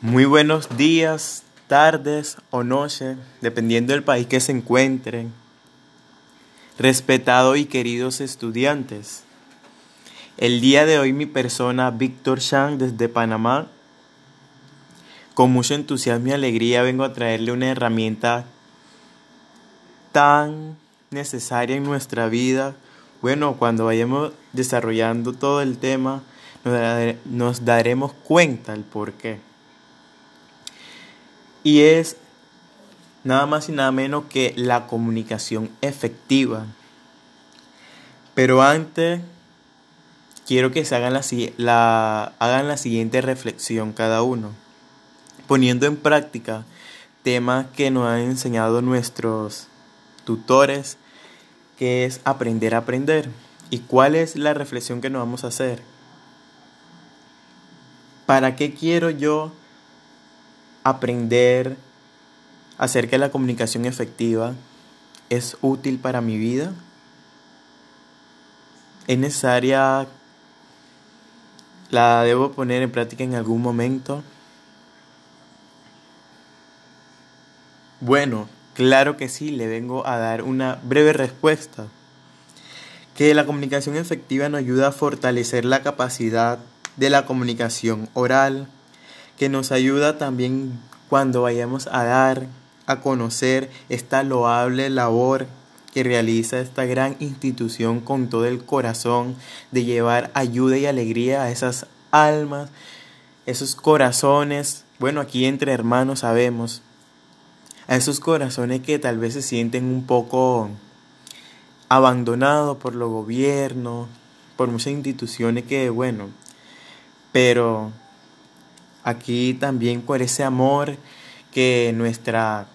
Muy buenos días, tardes o noches, dependiendo del país que se encuentren. Respetados y queridos estudiantes, el día de hoy mi persona, Víctor Shang, desde Panamá, con mucho entusiasmo y alegría vengo a traerle una herramienta tan necesaria en nuestra vida. Bueno, cuando vayamos desarrollando todo el tema, nos, daremos cuenta el por qué. Y es nada más y nada menos que la comunicación efectiva. Pero antes, quiero que se hagan la, hagan la siguiente reflexión cada uno, poniendo en práctica temas que nos han enseñado nuestros tutores, que es aprender a aprender. ¿Y cuál es la reflexión que nos vamos a hacer? ¿Para qué quiero yo aprender acerca de la comunicación efectiva es útil para mi vida? ¿Es necesaria? ¿La debo poner en práctica en algún momento? Bueno, claro que sí, le vengo a dar una breve respuesta. Que la comunicación efectiva nos ayuda a fortalecer la capacidad de la comunicación oral, que nos ayuda también cuando vayamos a dar a conocer esta loable labor que realiza esta gran institución con todo el corazón de llevar ayuda y alegría a esas almas, esos corazones, bueno, aquí entre hermanos sabemos, a esos corazones que tal vez se sienten un poco abandonados por los gobiernos, por muchas instituciones que, bueno, pero aquí también por ese amor que nuestra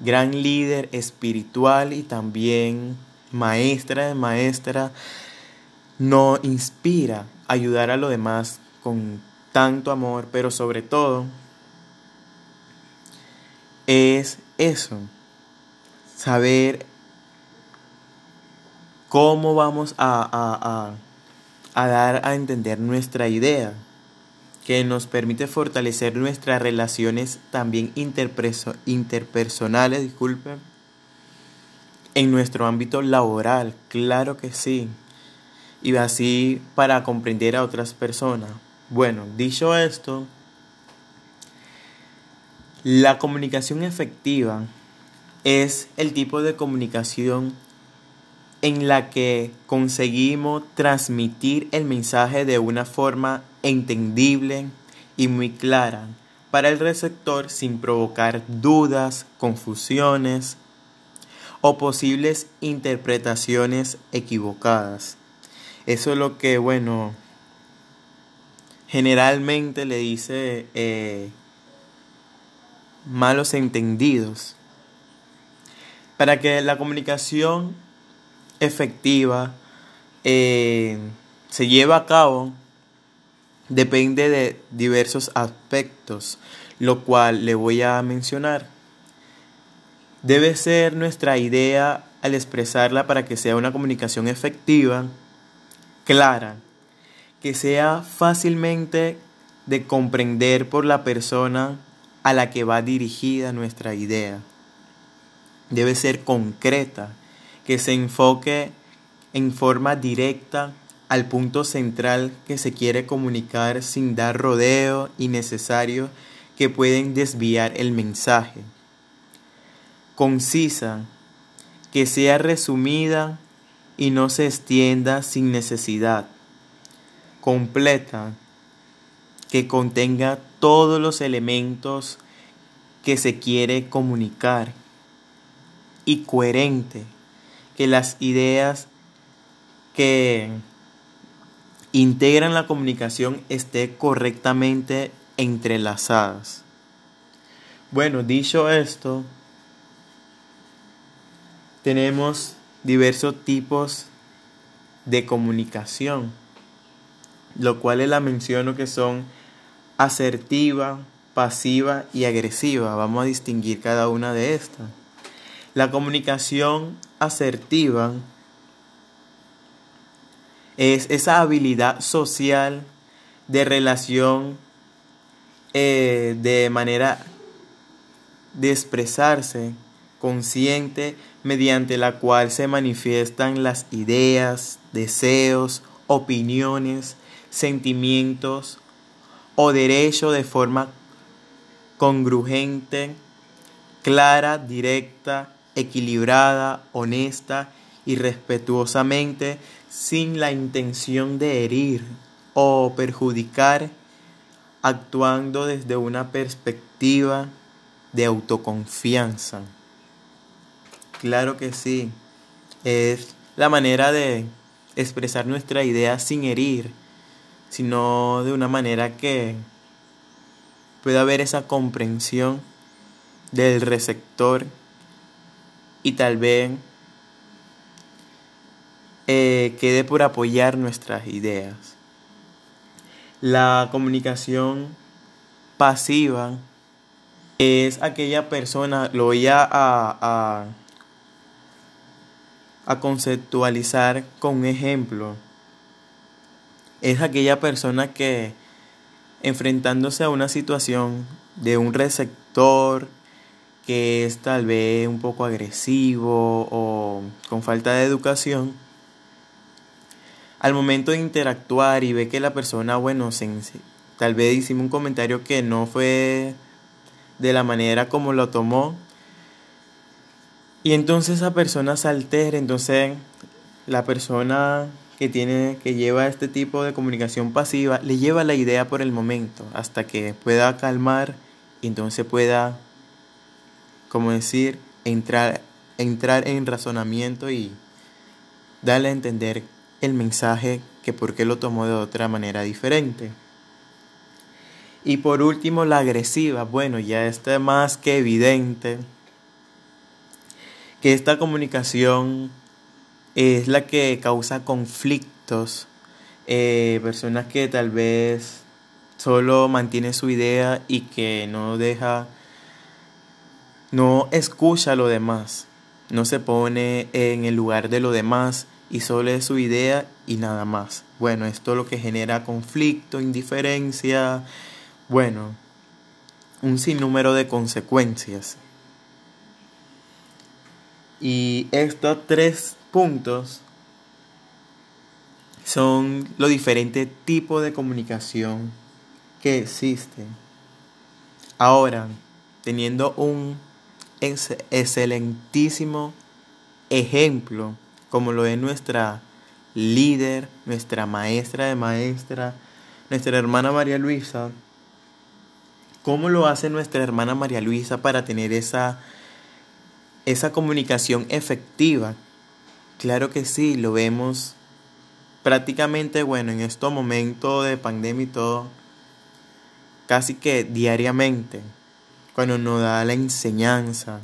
gran líder espiritual y también maestra de maestra nos inspira a ayudar a los demás con tanto amor, pero sobre todo es eso, saber cómo vamos a, a, a dar a entender nuestra idea que nos permite fortalecer nuestras relaciones también interpersonales, disculpen, en nuestro ámbito laboral, claro que sí, y así para comprender a otras personas. Bueno, dicho esto, la comunicación efectiva es el tipo de comunicación en la que conseguimos transmitir el mensaje de una forma entendible y muy clara para el receptor sin provocar dudas, confusiones o posibles interpretaciones equivocadas. Eso es lo que, bueno, generalmente le dice eh, malos entendidos. Para que la comunicación efectiva eh, se lleve a cabo, depende de diversos aspectos, lo cual le voy a mencionar. Debe ser nuestra idea al expresarla para que sea una comunicación efectiva, clara, que sea fácilmente de comprender por la persona a la que va dirigida nuestra idea. Debe ser concreta, que se enfoque en forma directa al punto central que se quiere comunicar sin dar rodeo innecesario que pueden desviar el mensaje. Concisa, que sea resumida y no se extienda sin necesidad. Completa, que contenga todos los elementos que se quiere comunicar. Y coherente, que las ideas que integran la comunicación esté correctamente entrelazadas. Bueno, dicho esto, tenemos diversos tipos de comunicación, lo cual la menciono que son asertiva, pasiva y agresiva. Vamos a distinguir cada una de estas. La comunicación asertiva es esa habilidad social de relación eh, de manera de expresarse consciente mediante la cual se manifiestan las ideas, deseos, opiniones, sentimientos o derecho de forma congruente, clara, directa, equilibrada, honesta y respetuosamente sin la intención de herir o perjudicar, actuando desde una perspectiva de autoconfianza. Claro que sí, es la manera de expresar nuestra idea sin herir, sino de una manera que pueda haber esa comprensión del receptor y tal vez eh, quede por apoyar nuestras ideas. La comunicación pasiva es aquella persona, lo voy a, a, a conceptualizar con un ejemplo. Es aquella persona que enfrentándose a una situación de un receptor que es tal vez un poco agresivo o con falta de educación, al momento de interactuar y ve que la persona, bueno, tal vez hicimos un comentario que no fue de la manera como lo tomó, y entonces esa persona se altera, entonces la persona que tiene que lleva este tipo de comunicación pasiva le lleva la idea por el momento hasta que pueda calmar y entonces pueda como decir entrar entrar en razonamiento y darle a entender el mensaje que por qué lo tomó de otra manera diferente. Y por último, la agresiva. Bueno, ya está más que evidente que esta comunicación es la que causa conflictos. Eh, personas que tal vez solo mantiene su idea y que no deja, no escucha lo demás, no se pone en el lugar de lo demás y solo es su idea y nada más. Bueno, esto es lo que genera conflicto, indiferencia, bueno, un sinnúmero de consecuencias. Y estos tres puntos son los diferentes tipos de comunicación que existen. Ahora, teniendo un excelentísimo ejemplo, como lo es nuestra líder, nuestra maestra de maestra, nuestra hermana María Luisa, ¿cómo lo hace nuestra hermana María Luisa para tener esa esa comunicación efectiva. Claro que sí, lo vemos prácticamente, bueno, en estos momentos de pandemia y todo, casi que diariamente, cuando nos da la enseñanza,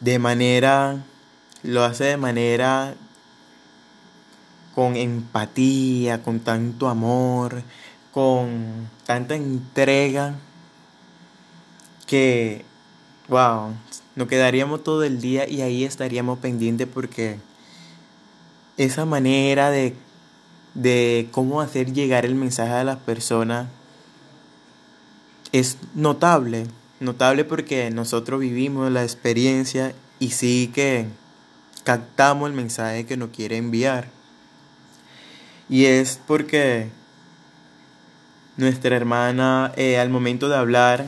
de manera, lo hace de manera con empatía, con tanto amor, con tanta entrega, que, wow, nos quedaríamos todo el día y ahí estaríamos pendientes porque esa manera de, de cómo hacer llegar el mensaje a las personas es notable, notable porque nosotros vivimos la experiencia y sí que captamos el mensaje que nos quiere enviar. Y es porque nuestra hermana eh, al momento de hablar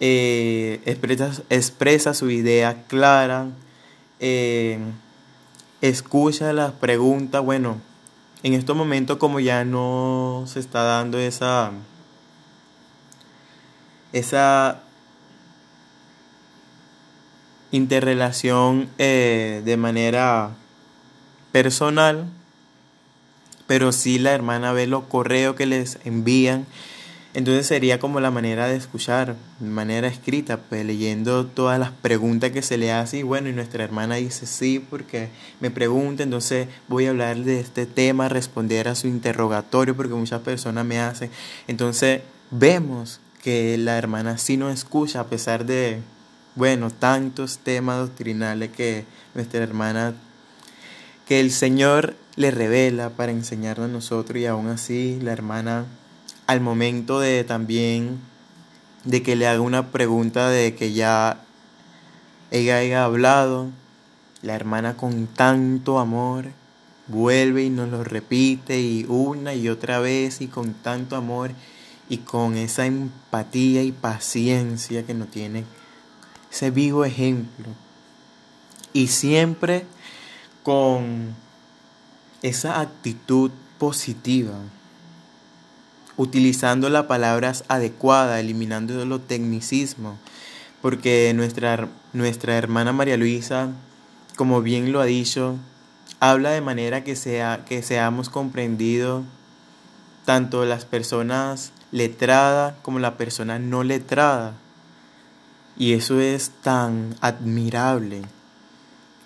eh, expresa, expresa, su idea clara, eh, escucha las preguntas. Bueno, en estos momentos como ya no se está dando esa, esa interrelación eh, de manera personal, pero sí la hermana ve los correos que les envían entonces sería como la manera de escuchar, manera escrita, pues leyendo todas las preguntas que se le hace y bueno, y nuestra hermana dice sí porque me pregunta, entonces voy a hablar de este tema, responder a su interrogatorio porque muchas personas me hacen. Entonces vemos que la hermana sí nos escucha a pesar de, bueno, tantos temas doctrinales que nuestra hermana, que el Señor le revela para enseñarnos a nosotros y aún así la hermana al momento de también de que le haga una pregunta de que ya ella haya hablado, la hermana con tanto amor vuelve y nos lo repite y una y otra vez y con tanto amor y con esa empatía y paciencia que no tiene ese vivo ejemplo y siempre con esa actitud positiva utilizando las palabras adecuadas eliminando los tecnicismos porque nuestra, nuestra hermana María Luisa como bien lo ha dicho habla de manera que, sea, que seamos comprendidos tanto las personas letradas como la persona no letrada. Y eso es tan admirable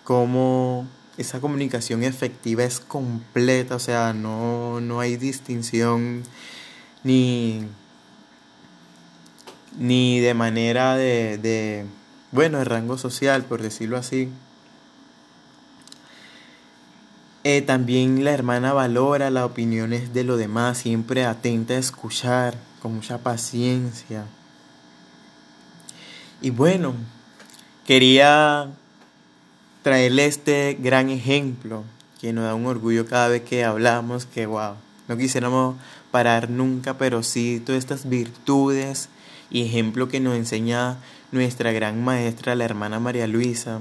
como esa comunicación efectiva es completa, o sea, no, no hay distinción ni, ni de manera de, de, bueno, de rango social, por decirlo así. Eh, también la hermana valora las opiniones de los demás, siempre atenta a escuchar, con mucha paciencia. Y bueno, quería traerle este gran ejemplo que nos da un orgullo cada vez que hablamos, que wow, no quisiéramos parar nunca, pero sí todas estas virtudes y ejemplo que nos enseña nuestra gran maestra, la hermana María Luisa,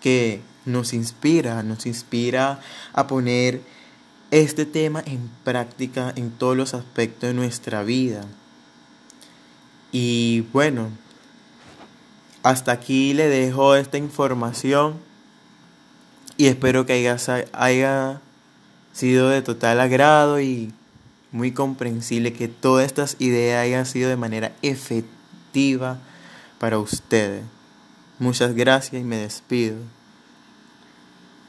que nos inspira, nos inspira a poner este tema en práctica en todos los aspectos de nuestra vida. Y bueno, hasta aquí le dejo esta información y espero que haya, haya sido de total agrado y muy comprensible, que todas estas ideas hayan sido de manera efectiva para ustedes. Muchas gracias y me despido.